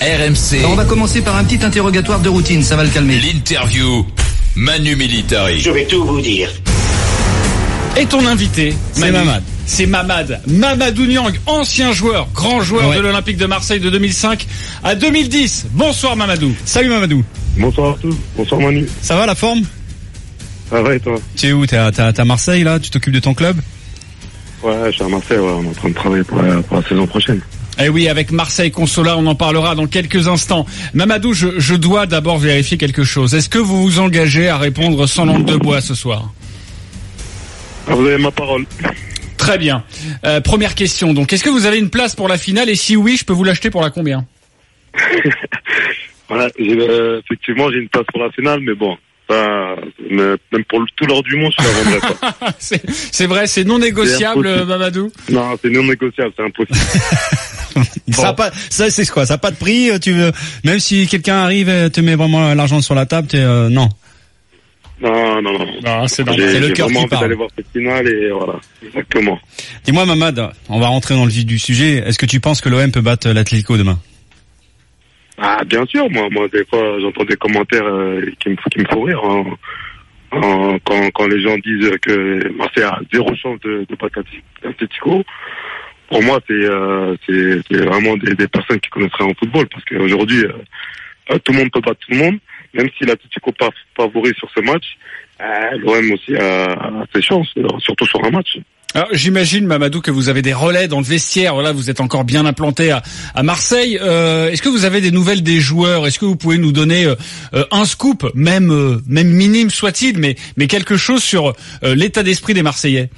RMC. On va commencer par un petit interrogatoire de routine, ça va le calmer. L'interview. Manu Militari. Je vais tout vous dire. Et ton invité, C'est Mamad. C'est Mamad. Mamadou Niang, ancien joueur, grand joueur Ouais. de l'Olympique de Marseille de 2005 à 2010. Bonsoir Mamadou. Salut Mamadou. Bonsoir à tous. Bonsoir Manu. Ça va la forme? Ça va et toi? Tu es où? T'es à, Marseille là? Tu t'occupes de ton club? Ouais, je suis à Marseille, ouais, on est en train de travailler pour la, pour la saison prochaine. Eh oui, avec Marseille Consola, on en parlera dans quelques instants. Mamadou, je, je dois d'abord vérifier quelque chose. Est-ce que vous vous engagez à répondre sans langue de bois ce soir? Ah, vous avez ma parole. Très bien. Euh, première question. Donc, est-ce que vous avez une place pour la finale? Et si oui, je peux vous l'acheter pour la combien? Voilà, euh, effectivement, j'ai une place pour la finale, mais bon, même pour le, tout l'or du monde, je la vendrai pas. C'est vrai, c'est non négociable. Mamadou? Non, c'est non négociable, c'est impossible. Ça a pas, ça c'est quoi? Ça a pas de prix Tu veux, même si quelqu'un arrive et te met vraiment l'argent sur la table, t'es euh, non. Non, non, non. Non, c'est le cœur qui parle. d'aller voir cette finale et voilà, exactement. Dis-moi Mamad, on va rentrer dans le vif du sujet. Est-ce que tu penses que l'OM peut battre l'Atlético demain? Ah, bien sûr, moi, moi, des fois, j'entends des commentaires euh, qui, me, qui me font rire. hein. Quand, quand les gens disent que Marseille a zéro chance de, de battre l'Atlético, pour moi, c'est euh, c'est vraiment des, des personnes qui connaissent rien au football. Parce qu'aujourd'hui, euh, euh, tout le monde peut battre tout le monde. Même si l'Atlético pas favori sur ce match, euh, l'OM aussi a, ses chances, euh, surtout sur un match. J'imagine, Mamadou, que vous avez des relais dans le vestiaire. Voilà, vous êtes encore bien implanté à, à Marseille. Euh, Est-ce que vous avez des nouvelles des joueurs? Est-ce que vous pouvez nous donner euh, euh, un scoop, même même minime soit-il, mais mais quelque chose sur l'état d'esprit des Marseillais?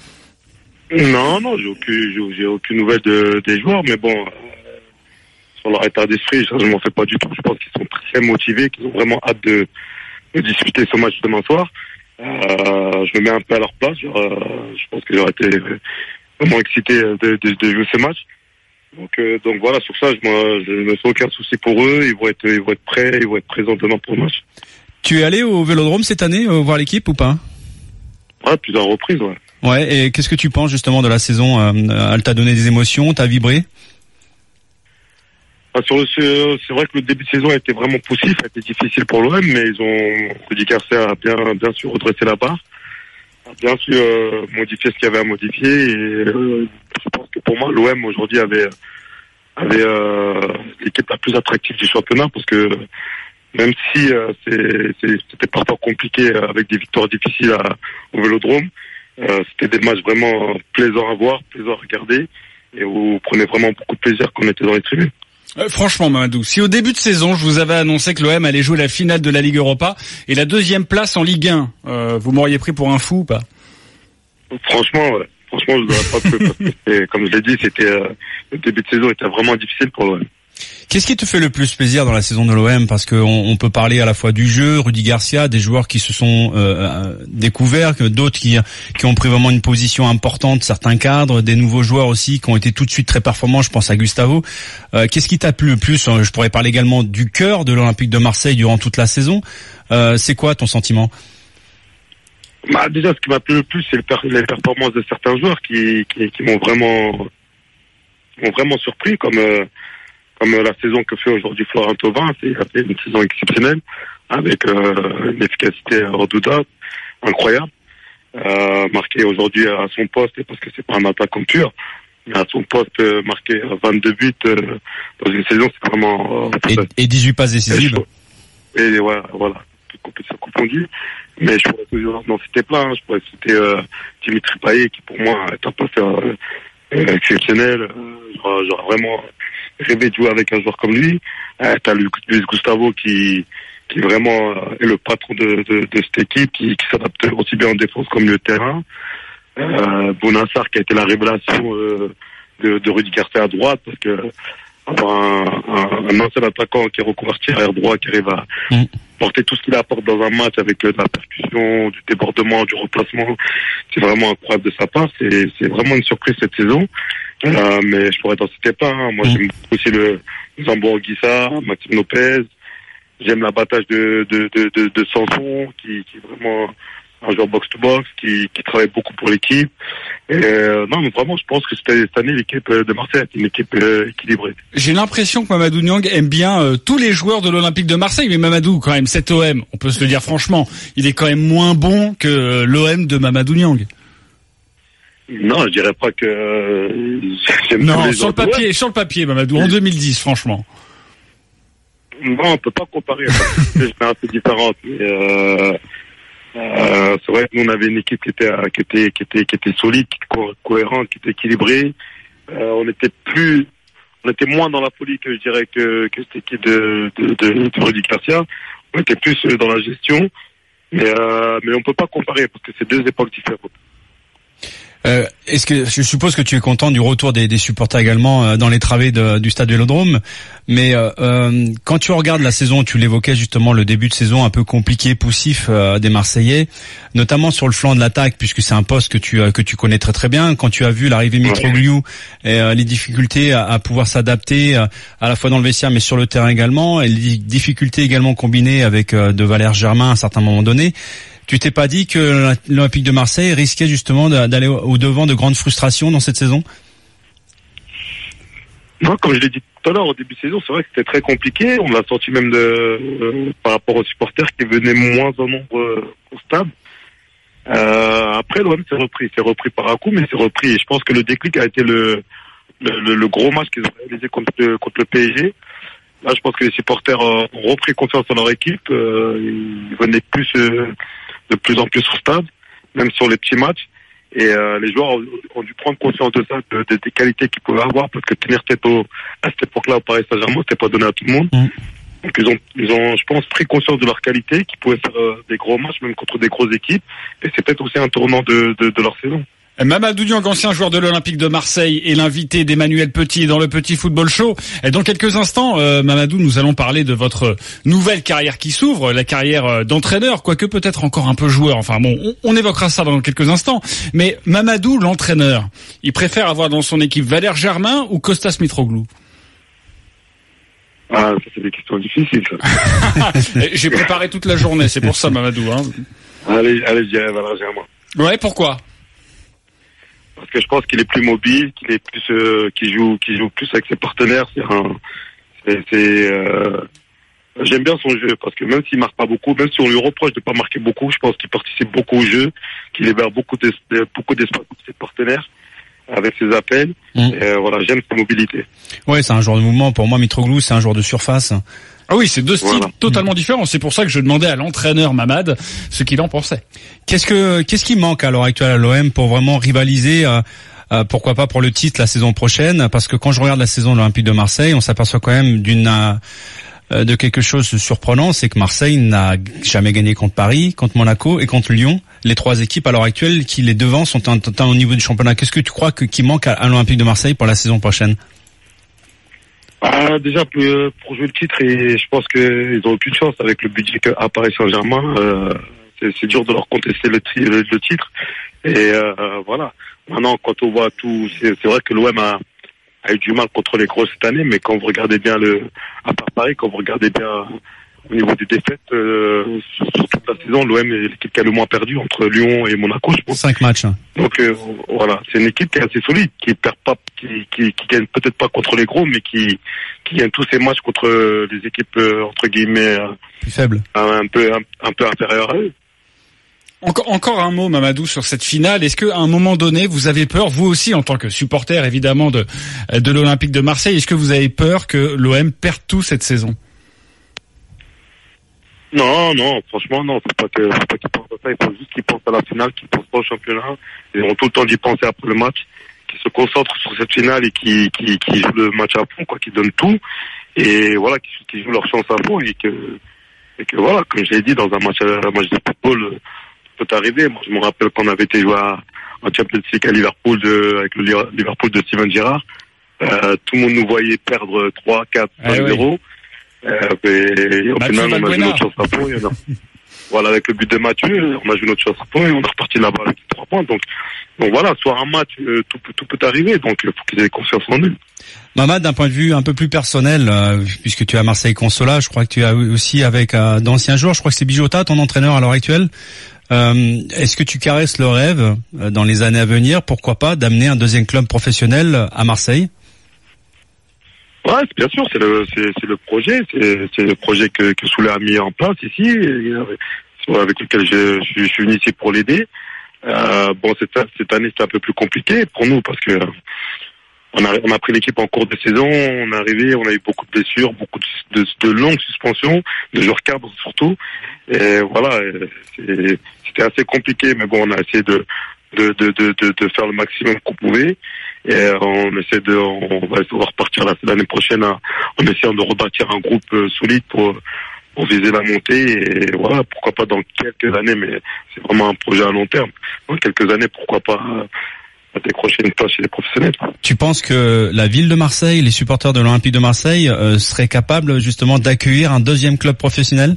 Non, non, j'ai aucune, j'ai- aucune nouvelle de, des joueurs, mais bon, euh, sur leur état d'esprit, je m'en fais pas du tout. Je pense qu'ils sont très motivés, qu'ils ont vraiment hâte de, de disputer ce match demain soir. Euh, je me mets un peu à leur place. genre, euh, je pense que j'aurais été vraiment excité de, de, de jouer ce match. Donc, euh, donc voilà, sur ça, je, moi, je me fais aucun souci pour eux. Ils vont être, ils vont être prêts, ils vont être présents demain pour le match. Tu es allé au Vélodrome cette année euh, voir l'équipe ou pas? Ouais, plusieurs reprises, ouais. Ouais. Et qu'est-ce que tu penses justement de la saison euh, Elle t'a donné des émotions T'as vibré? Ah, sur le- sur- c'est vrai que le début de saison a été vraiment poussif, a été difficile pour l'OM, mais ils ont Rudy Garcia a bien bien sûr redressé la barre, a bien su euh, modifier ce qu'il y avait à modifier. Et euh, je pense que pour moi, l'OM aujourd'hui avait avait euh, l'équipe la plus attractive du championnat parce que même si euh, c'était parfois compliqué euh, avec des victoires difficiles à- au Vélodrome, euh, c'était des matchs vraiment plaisants à voir, plaisants à regarder, et où vous prenez vraiment beaucoup de plaisir quand on était dans les tribunes. Euh, Franchement, Mamadou, si au début de saison, je vous avais annoncé que l'OM allait jouer la finale de la Ligue Europa et la deuxième place en Ligue 1, euh, vous m'auriez pris pour un fou ou pas? Franchement, ouais. franchement, je ne pas cru parce que comme je l'ai dit, c'était euh, le début de saison était vraiment difficile pour l'OM. Qu'est-ce qui te fait le plus plaisir dans la saison de l'OM Parce qu'on on peut parler à la fois du jeu, Rudy Garcia, des joueurs qui se sont euh, euh, découverts, d'autres qui qui ont pris vraiment une position importante, certains cadres, des nouveaux joueurs aussi qui ont été tout de suite très performants. Je pense à Gustavo. Euh, Qu'est-ce qui t'a plu le plus? Euh, Je pourrais parler également du cœur de l'Olympique de Marseille durant toute la saison. C'est quoi ton sentiment? Bah, déjà, ce qui m'a plu le plus, c'est les performances de certains joueurs qui, qui, qui m'ont vraiment, m'ont vraiment surpris, comme comme euh, la saison que fait aujourd'hui Florent Thauvin. C'est une saison exceptionnelle avec euh, une efficacité redoutable, incroyable. Euh, marqué aujourd'hui à son poste, et parce que c'est pas un attaquant pur, mais à son poste euh, marqué 22 buts dans une saison, c'est vraiment et, et 18 passes décisives. et ouais, voilà, toute compétition confondue. Mais je pourrais toujours n'en citer plein. hein. Je pourrais citer Dimitri Payet, qui pour moi est un passeur exceptionnel. J'aurais j'aurais vraiment rêvé de jouer avec un joueur comme lui. Euh, T'as Lu- Luis Gustavo qui qui vraiment euh, est le patron de, de, de cette équipe, qui, s'adapte aussi bien en défense comme le terrain. Euh, Bonassar qui a été la révélation euh, de, de Rudy Garcia à droite, parce que un, un, un ancien attaquant qui est reconverti arrière droit, qui arrive à Mm. Porter tout ce qu'il apporte dans un match avec euh, de la percussion, du débordement, du remplacement, c'est vraiment incroyable de sa part. C'est vraiment une surprise cette saison. Euh, mais je pourrais t'en citer plein. hein. Moi, Mm. j'aime aussi le Zambo Anguissa, Maxime Lopez. J'aime l'abattage de, de, de, de, de Sanson, qui, qui vraiment un joueur box-to-box qui, qui travaille beaucoup pour l'équipe. Euh, non, mais vraiment, je pense que cette, année, l'équipe de Marseille est une équipe euh, équilibrée. J'ai l'impression que Mamadou Niang aime bien euh, tous les joueurs de l'Olympique de Marseille, mais Mamadou, quand même, cet OM, on peut se le dire franchement, il est quand même moins bon que l'OM de Mamadou Niang. Non, je dirais pas que. euh, Non, sur le papier, sur le papier, Mamadou, en 2010, franchement. Non, on peut pas comparer. C'est un peu différente. Mais, euh, c'est vrai que nous, on avait une équipe qui était, euh, qui était, qui était, qui était solide, qui était co- cohérente, qui était équilibrée. Euh, on était plus, on était moins dans la folie que je dirais que, que cette équipe de, de, de, de. On était plus dans la gestion. Mais, euh, mais on peut pas comparer parce que c'est deux époques différentes. Euh, Est-ce que je suppose que tu es content du retour des, des supporters également euh, dans les travées de- du stade Vélodrome, mais euh, euh, quand tu regardes la saison, tu l'évoquais justement le début de saison un peu compliqué, poussif euh, des Marseillais, notamment sur le flanc de l'attaque, puisque c'est un poste que tu euh, que tu connais très très bien. Quand tu as vu l'arrivée de Mitroglou et euh, les difficultés à, à pouvoir s'adapter euh, à la fois dans le vestiaire mais sur le terrain également, et les difficultés également combinées avec euh, de Valère Germain à un certain moment donné. Tu t'es pas dit que l'Olympique de Marseille risquait justement d'aller au devant de grandes frustrations dans cette saison? Non, comme je l'ai dit tout à l'heure, au début de saison, c'est vrai que c'était très compliqué. On l'a senti même de, euh, par rapport aux supporters qui venaient moins en nombre euh, au stade. Euh, après, l'OM s'est repris. C'est repris par un coup, mais c'est repris. Et je pense que le déclic a été le, le, le- gros match qu'ils ont réalisé contre le, contre le PSG. Là, je pense que les supporters euh, ont repris confiance en leur équipe. Euh, ils venaient plus, euh, de plus en plus stade, même sur les petits matchs. Et euh, les joueurs ont, ont dû prendre conscience de ça, de- de- des qualités qu'ils pouvaient avoir, parce que tenir tête au, à cette époque-là au Paris Saint-Germain, c'était pas donné à tout le monde. Mm. Donc ils ont, ils ont, je pense, pris conscience de leur qualité, qu'ils pouvaient faire euh, des gros matchs, même contre des grosses équipes. Et c'est peut-être aussi un tournant de, de, de leur saison. Mamadou Niang, ancien joueur de l'Olympique de Marseille, est l'invité d'Emmanuel Petit dans le Petit Football Show. Et dans quelques instants, euh, Mamadou, nous allons parler de votre nouvelle carrière qui s'ouvre, la carrière euh, d'entraîneur, quoique peut-être encore un peu joueur. Enfin bon, on, on évoquera ça dans quelques instants. Mais Mamadou, l'entraîneur, il préfère avoir dans son équipe Valère Germain ou Costas Mitroglou? Ah, ça c'est des questions difficiles. J'ai préparé toute la journée, c'est pour ça Mamadou. Hein. allez, allez, je dirais Valère Germain. Ouais, pourquoi? Parce que je pense qu'il est plus mobile, qu'il est plus, euh, qu'il joue, qu'il joue plus avec ses partenaires. C'est un, c'est, c'est, euh, j'aime bien son jeu parce que même s'il marque pas beaucoup, même si on lui reproche de pas marquer beaucoup, je pense qu'il participe beaucoup au jeu, qu'il libère beaucoup de- beaucoup d'espace pour ses partenaires avec ses appels. Mm. Et, euh, voilà, j'aime sa mobilité. Ouais, c'est un joueur de mouvement. Pour moi, Mitroglou, c'est un joueur de surface. Ah oui, c'est deux styles Voilà. totalement différents. C'est pour ça que je demandais à l'entraîneur Mamad ce qu'il en pensait. Qu'est-ce que qu'est-ce qui manque à l'heure actuelle à l'OM pour vraiment rivaliser euh, euh, pourquoi pas pour le titre la saison prochaine? Parce que quand je regarde la saison de l'Olympique de Marseille, on s'aperçoit quand même d'une euh, de quelque chose de surprenant, c'est que Marseille n'a jamais gagné contre Paris, contre Monaco et contre Lyon. Les trois équipes à l'heure actuelle qui les devant sont un, un- au niveau du championnat. Qu'est-ce que tu crois que, qui manque à, à l'Olympique de Marseille pour la saison prochaine? Ah, déjà pour, euh, pour jouer le titre, et je pense qu'ils ont aucune chance avec le budget qu'a Paris Saint-Germain. Euh, c'est, dur de leur contester le, le, le titre. Et euh, voilà. Maintenant, quand on voit tout, c'est, vrai que l'OM a, a eu du mal contre les grosses cette année, mais quand vous regardez bien le, à Paris, quand vous regardez bien au niveau des défaites euh, sur, sur toute la saison, l'OM est l'équipe qui a le moins perdu entre Lyon et Monaco, je pense. Cinq matchs. hein. Donc euh, voilà, c'est une équipe qui est assez solide, qui perd pas, qui, qui, qui gagne peut-être pas contre les gros, mais qui, qui gagne tous ses matchs contre euh, les équipes euh, entre guillemets euh, Plus faible. un peu un, un peu inférieures à eux. Encore, encore un mot, Mamadou, sur cette finale. Est-ce qu'à un moment donné, vous avez peur, vous aussi, en tant que supporter, évidemment, de, de l'Olympique de Marseille, est-ce que vous avez peur que l'OM perde tout cette saison? Non, non, franchement non, faut pas que, faut pas qu'ils pensent à ça, il faut juste qu'ils pensent à la finale, qu'ils pensent pas au championnat. Ils ont tout le temps d'y penser après le match, qu'ils se concentrent sur cette finale et qui, qui, qui jouent le match à fond, quoi, qui donnent tout, et voilà, qui, qui jouent leur chance à fond et que, et que voilà, comme je l'ai dit, dans un match, un match de football, tout peut arriver. Moi, je me rappelle qu'on avait été joué à, en Champions League à Liverpool de, avec le Li- Liverpool de Steven Gerrard. Euh, tout le monde nous voyait perdre 3, 4, 5, Eh oui. 0. Euh, et au Mathieu final, on a joué notre chance à on a- voilà, avec le but de Mathieu, on a joué notre chance à fond et on est reparti là-bas avec trois points. Donc, donc voilà, soit un match, euh, tout, peut- tout peut arriver. Donc, il faut qu'ils aient confiance en eux. Mamad, d'un point de vue un peu plus personnel, euh, puisque tu es à Marseille Consola, je crois que tu as aussi avec euh, d'anciens joueurs, je crois que c'est Bijota, ton entraîneur à l'heure actuelle. Euh, Est-ce que tu caresses le rêve euh, dans les années à venir, pourquoi pas, d'amener un deuxième club professionnel à Marseille? Ouais, bien sûr, c'est le, c'est, le projet, c'est, le projet que, que Soulet a mis en place ici, euh, avec lequel je, je, suis- venu ici pour l'aider. Euh, bon, cette, cette année, c'était un peu plus compliqué pour nous parce que on a, on a pris l'équipe en cours de saison, on est arrivé, on a eu beaucoup de blessures, beaucoup de, de, de longues suspensions, de joueurs cadres surtout. Et voilà, c'était assez compliqué, mais bon, on a essayé de, de, de, de, de, faire le maximum qu'on pouvait. Et euh, on essaie de, on va repartir la- l'année prochaine hein, en essayant de rebâtir un groupe euh, solide pour, pour viser la montée. Et voilà, pourquoi pas dans quelques années, mais c'est vraiment un projet à long terme. Dans quelques années, pourquoi pas euh, décrocher une place chez les professionnels. Tu penses que la ville de Marseille, les supporters de l'Olympique de Marseille euh, seraient capables justement d'accueillir un deuxième club professionnel?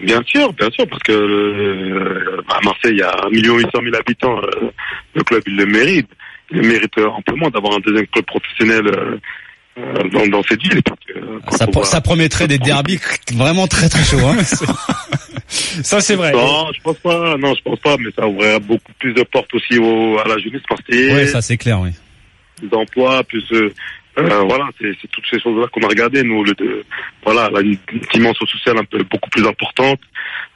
Bien sûr, bien sûr, parce que euh, à Marseille, il y a 1 800 000 habitants. euh, le club, il le mérite. Il le mérite amplement d'avoir un deuxième club professionnel euh, dans, dans cette ville. Parce que, ça, on pro- voit- ça promettrait des derbies vraiment très très chauds. Hein Ça c'est vrai. Non, je pense pas. Non, je pense pas, mais ça ouvrirait beaucoup plus de portes aussi au, à la jeunesse marseillaise, oui, ça c'est clair, oui. d'emploi, plus euh, euh, voilà, c'est c'est toutes ces choses-là qu'on a regardées. Nous, le, de- voilà, la une dimension sociale un peu beaucoup plus importante.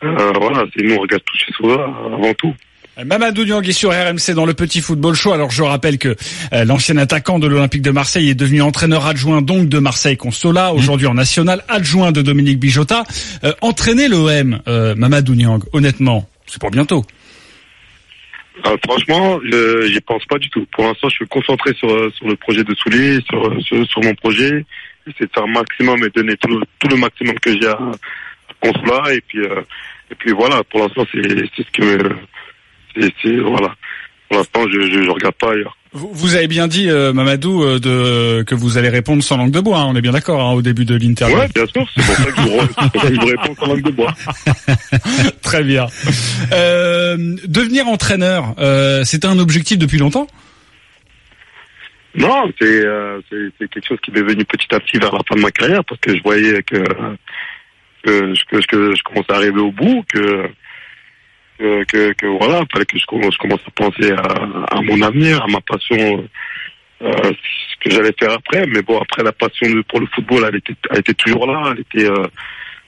Euh, voilà, c'est nous on regarde toutes ces choses-là avant tout. Mamadou Niang est sur RMC dans le petit football show. Alors je rappelle que euh, l'ancien attaquant de l'Olympique de Marseille est devenu entraîneur adjoint donc de Marseille Consola, aujourd'hui en national, adjoint de Dominique Bijota. Euh, entraîner l'OM, euh, Mamadou Niang, honnêtement, c'est pour bientôt. Euh, franchement, je j'y pense pas du tout. Pour l'instant, je suis concentré sur euh, sur le projet de Soulier, sur euh, sur, sur mon projet. De faire un maximum et donner tout le, tout le maximum que j'ai à, à Consola. Et puis euh, et puis voilà. Pour l'instant, c'est c'est ce que me- c'est c'est voilà. Pour l'instant, je, je regarde pas ailleurs. Vous, vous avez bien dit, euh, Mamadou, euh, de, que vous allez répondre sans langue de bois. hein, on est bien d'accord hein, au début de l'interview. Ouais, bien sûr. C'est pour ça que je vous, je vous réponds sans langue de bois. Très bien. Euh, devenir entraîneur, euh, c'était un objectif depuis longtemps? Non, c'est euh, c'est quelque chose qui m'est venu petit à petit vers la fin de ma carrière parce que je voyais que que, que, que je commençais à arriver au bout, que que, que, que voilà, fallait que je commence, à penser à, mon avenir, à ma passion, euh, ce que j'allais faire après. Mais bon, après la passion pour le football, elle était, toujours là. Elle était, euh,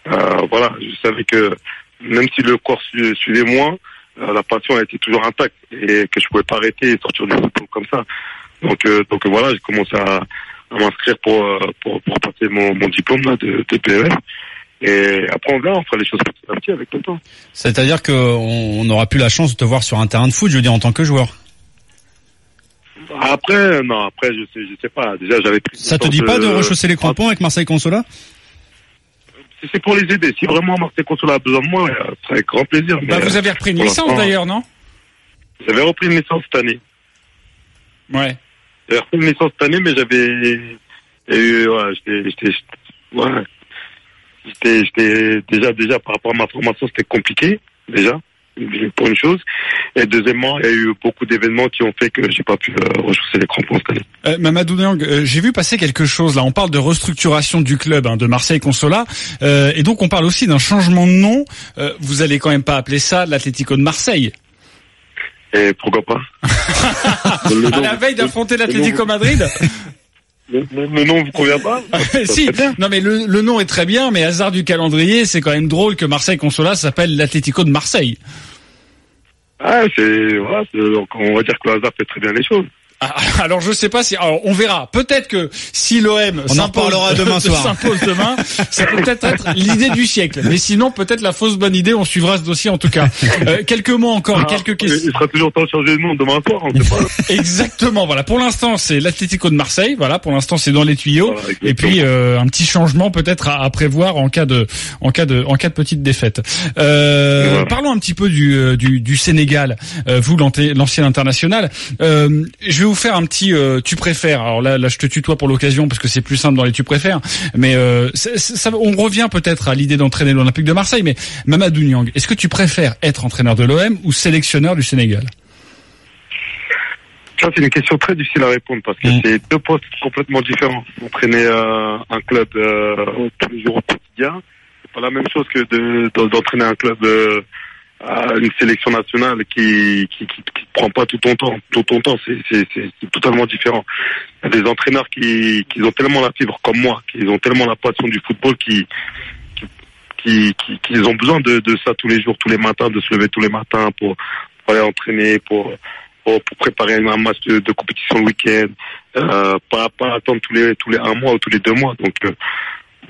euh, voilà, je savais que même si le corps su- suivait moins, la passion était toujours intacte et que je pouvais pas arrêter et sortir du football comme ça. Donc, donc voilà, j'ai commencé à, m'inscrire pour, pour passer mon, diplôme de, de. Et après on verra, on fera les choses petit à petit avec le temps. C'est-à-dire qu'on on aura plus la chance de te voir sur un terrain de foot, je veux dire, en tant que joueur. Après, non, après je sais, je sais pas. Déjà j'avais pris. Ça te dit pas de rechausser les crampons avec Marseille Consola? C'est pour les aider, si vraiment Marseille Consola a besoin de moi, euh, ce sera avec grand plaisir. bah, Vous avez repris une licence d'ailleurs, non? J'avais repris une licence cette année. Ouais. J'avais repris une licence cette année, mais j'avais, eu, ouais, j'étais, ouais, j'étais, déjà, déjà par rapport à ma formation, c'était compliqué déjà pour une chose. Et deuxièmement, il y a eu beaucoup d'événements qui ont fait que j'ai pas pu euh, rechausser les crampons cette année. Euh, Mamadou Niang, euh, j'ai vu passer quelque chose là. On parle de restructuration du club hein, de Marseille Consola, euh, et donc on parle aussi d'un changement de nom. Euh, vous allez quand même pas appeler ça l'Atlético de Marseille. Et pourquoi pas À la veille d'affronter l'Atlético Madrid. Le, le- le nom vous convient pas si. Non mais le, le nom est très bien, mais hasard du calendrier, c'est quand même drôle que Marseille Consola s'appelle l'Atlético de Marseille. Ah, c'est, voilà, donc on va dire que le hasard fait très bien les choses. Ah, Alors je sais pas si alors, on verra. Peut-être que si l'OM On en reparlera demain soir. s'impose demain, ça peut peut-être être l'idée du siècle. Mais sinon peut-être la fausse bonne idée. On suivra ce dossier en tout cas. Euh, quelques mots encore, Ah, quelques Il questions. sera toujours temps de changer de nom demain soir, on sait pas. Exactement. Voilà. Pour l'instant c'est l'Atlético de Marseille. Voilà. Pour l'instant c'est dans les tuyaux. Voilà. Et puis euh, un petit changement peut-être à, à prévoir en cas de en cas de en cas de petite défaite. Euh, Voilà. Parlons un petit peu du euh, du, du Sénégal. Euh, vous l'ancien international. Euh, je vais vous faire un petit euh, tu préfères. Alors là là je te tutoie pour l'occasion parce que c'est plus simple dans les tu préfères. Mais euh, ça- on revient peut-être à l'idée d'entraîner l'Olympique de Marseille. Mais Mamadou Niang, est-ce que tu préfères être entraîneur de l'OM ou sélectionneur du Sénégal? Ça, c'est une question très difficile à répondre parce que Mm. c'est deux postes complètement différents. Entraîner euh, un club tous les jours au quotidien, c'est pas la même chose que de- de- d'entraîner un club à une sélection nationale qui qui, qui, qui prend pas tout ton temps. Tout ton temps, c'est c'est c'est totalement différent. Il y a des entraîneurs qui qui ont tellement la fibre comme moi, qui ont tellement la passion du football, qui qui qui, qui ont besoin de de ça tous les jours, tous les matins, de se lever tous les matins pour, aller entraîner, pour pour, préparer un match de, compétition le week-end, euh, pas pas attendre tous les tous les un mois ou tous les deux mois. Donc euh,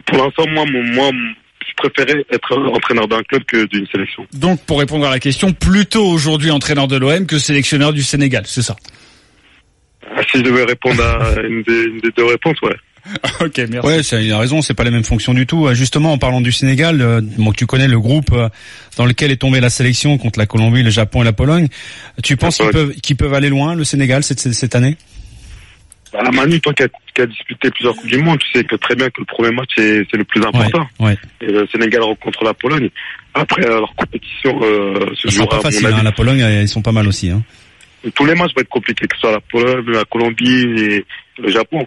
pour l'instant, moi, moi, je préférais être entraîneur d'un club que d'une sélection. Donc, pour répondre à la question, plutôt aujourd'hui entraîneur de l'OM que sélectionneur du Sénégal, c'est ça? Ah, Si je devais répondre à une des, une des deux réponses, ouais. Ok, merci. Ouais, c'est- il a raison, c'est pas les mêmes fonctions du tout. Euh, Justement, en parlant du Sénégal, euh, bon, tu connais le groupe euh, dans lequel est tombée la sélection contre la Colombie, le Japon et la Pologne. Tu penses qu'ils peuvent, qu'ils peuvent aller loin, le Sénégal, cette année? Bah, Manu, toi qui as, qui as disputé plusieurs Coupes du Monde, tu sais que très bien que le premier match est, c'est le plus Ouais, important. ouais. Et le Sénégal rencontre la Pologne. Après, euh, leur compétition euh, se jouera, pas mon hein, la Pologne, euh, ils sont pas mal aussi. Hein. Tous les matchs vont être compliqués, que ce soit la Pologne, la Colombie et le Japon.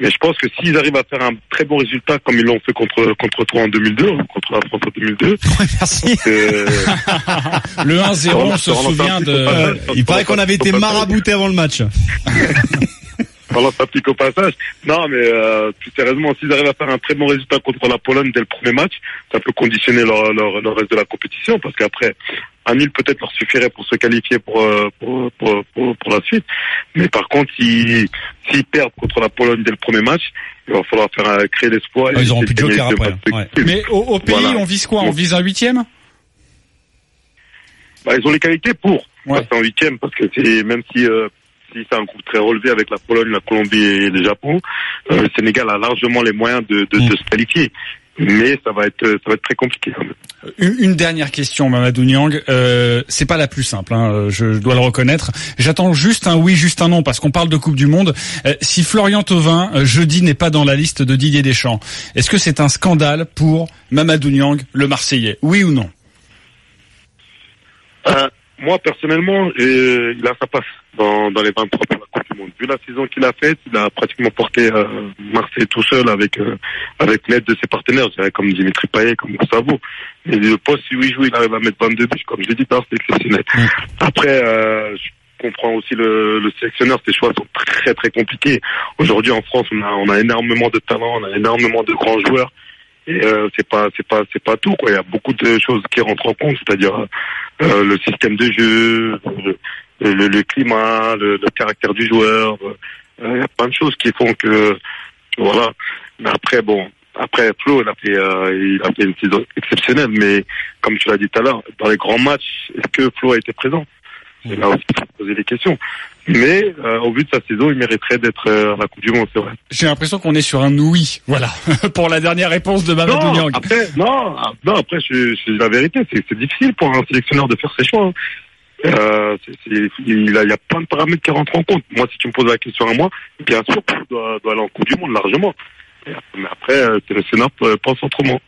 Mais je pense que s'ils arrivent à faire un très bon résultat, comme ils l'ont fait contre contre toi en 2002, ou contre la France en 2002, Ouais, merci. euh, Le 1-0, on se souvient de... Euh, il paraît qu'on avait été marabouté avant le match. Pendant ça pique au passage. Non, mais euh, plus sérieusement, s'ils arrivent à faire un très bon résultat contre la Pologne dès le premier match, ça peut conditionner leur, leur, le reste de la compétition, parce qu'après, un nul peut-être leur suffirait pour se qualifier pour, euh, pour, pour, pour, pour la suite. Mais par contre, s'ils s'ils perdent contre la Pologne dès le premier match, il va falloir faire euh, créer l'espoir. et Ah, ils auront essayer plus de joker après, ouais. Mais au, au pays, Voilà. on vise quoi? On vise un huitième? Bah, ils ont les qualités pour Ouais. passer en huitième parce que c'est même si euh, si c'est un groupe très relevé avec la Pologne, la Colombie et le Japon, euh, le Sénégal a largement les moyens de, de, Mm. de se qualifier. Mais ça va être ça va être très compliqué. même. Une, dernière question, Mamadou Niang. Euh, c'est pas la plus simple, hein, euh, je, je dois le reconnaître. J'attends juste un oui, juste un non, parce qu'on parle de Coupe du Monde. Euh, si Florian Thauvin, euh, jeudi, n'est pas dans la liste de Didier Deschamps, est-ce que c'est un scandale pour Mamadou Niang, le Marseillais? Oui ou non? Euh, moi personnellement, euh, il a sa place dans, dans les 23 pour la Coupe du Monde. Vu la saison qu'il a faite, il a pratiquement porté euh, Marseille tout seul avec euh, avec l'aide de ses partenaires, je dirais comme Dimitri Payet, comme Gustavo. Et le poste où il joue, il arrive à mettre 22 buts, comme je l'ai dit, l'heure, c'est exceptionnel. Après, euh, je comprends aussi le, le sélectionneur, ses choix sont très très compliqués. Aujourd'hui en France, on a on a énormément de talents, on a énormément de grands joueurs. Et euh, c'est pas c'est pas c'est pas tout quoi. Il y a beaucoup de choses qui rentrent en compte, c'est-à-dire euh, le système de jeu, le, le, le climat, le, caractère du joueur. euh, Il y a plein de choses qui font que voilà. Après bon, après Flo, il a fait euh, il a fait une saison exceptionnelle, mais comme tu l'as dit tout à l'heure, dans les grands matchs, est-ce que Flo a été présent? C'est là aussi qu'il faut poser des questions. Mais euh, au vu de sa saison, il mériterait d'être euh, à la Coupe du Monde, c'est vrai. J'ai l'impression qu'on est sur un oui. Voilà, pour la dernière réponse de Mamadou Non, Niang. après, non, non, après, je, je, la vérité, c'est difficile pour un sélectionneur de faire ses choix. hein. Euh, il, a, il y a plein de paramètres qui rentrent en compte. Moi, si tu me poses la question à moi, bien sûr, je dois, dois aller en Coupe du Monde largement. Mais après, euh, le Sénat euh, pense autrement.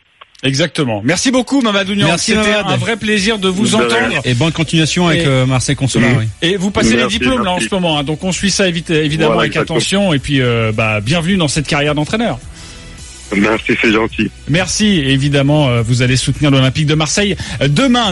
Exactement. Merci beaucoup, Mamadou Niang. Merci, C'était Mamad. un vrai plaisir de vous entendre. Et bonne continuation avec Et- euh, Marseille Consolat. Oui. Et vous passez Merci, les diplômes là en ce moment, hein. donc on suit ça évi- évidemment Voilà, avec attention. Et puis, euh, bah, bienvenue dans cette carrière d'entraîneur. Merci, c'est gentil. Merci. Évidemment, euh, vous allez soutenir l'Olympique de Marseille demain.